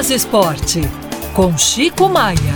Minas Esporte, com Chico Maia.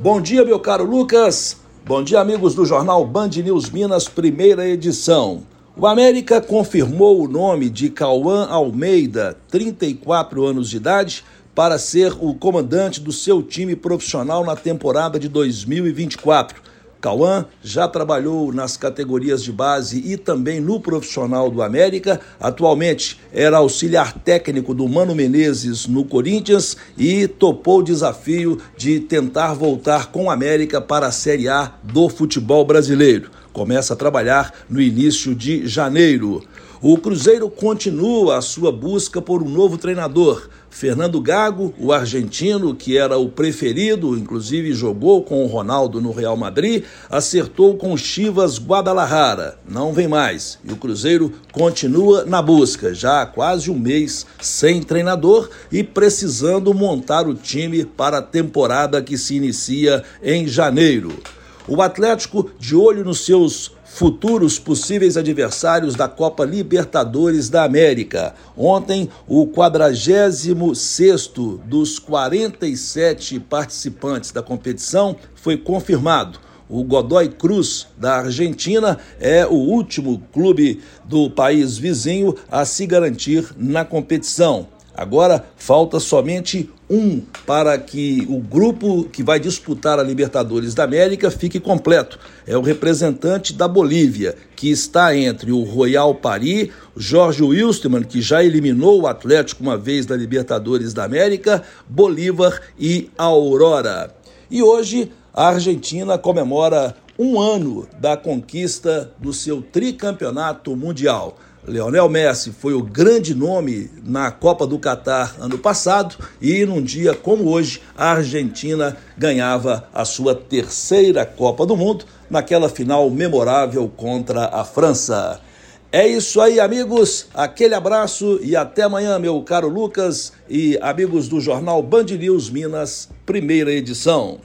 Bom dia, meu caro Lucas. Bom dia, amigos do jornal Band News Minas, primeira edição. O América confirmou o nome de Cauã Almeida, 34 anos de idade, para ser o comandante do seu time profissional na temporada de 2024. Cauã já trabalhou nas categorias de base e também no profissional do América. Atualmente era auxiliar técnico do Mano Menezes no Corinthians e topou o desafio de tentar voltar com o América para a Série A do futebol brasileiro. Começa a trabalhar no início de janeiro. O Cruzeiro continua a sua busca por um novo treinador. Fernando Gago, o argentino, que era o preferido, inclusive jogou com o Ronaldo no Real Madrid, acertou com Chivas Guadalajara. Não vem mais. E o Cruzeiro continua na busca, já há quase um mês sem treinador e precisando montar o time para a temporada que se inicia em janeiro. O Atlético, de olho nos seus futuros possíveis adversários da Copa Libertadores da América. Ontem, o 46º dos 47 participantes da competição foi confirmado. O Godoy Cruz, da Argentina, é o último clube do país vizinho a se garantir na competição. Agora falta somente um para que o grupo que vai disputar a Libertadores da América fique completo. É o representante da Bolívia, que está entre o Royal Paris, Jorge Wilstermann, que já eliminou o Atlético uma vez da Libertadores da América, Bolívar e Aurora. E hoje a Argentina comemora um ano da conquista do seu tricampeonato mundial. Leonel Messi foi o grande nome na Copa do Catar ano passado e num dia como hoje a Argentina ganhava a sua terceira Copa do Mundo naquela final memorável contra a França. É isso aí, amigos. Aquele abraço e até amanhã, meu caro Lucas e amigos do jornal Band News Minas, primeira edição.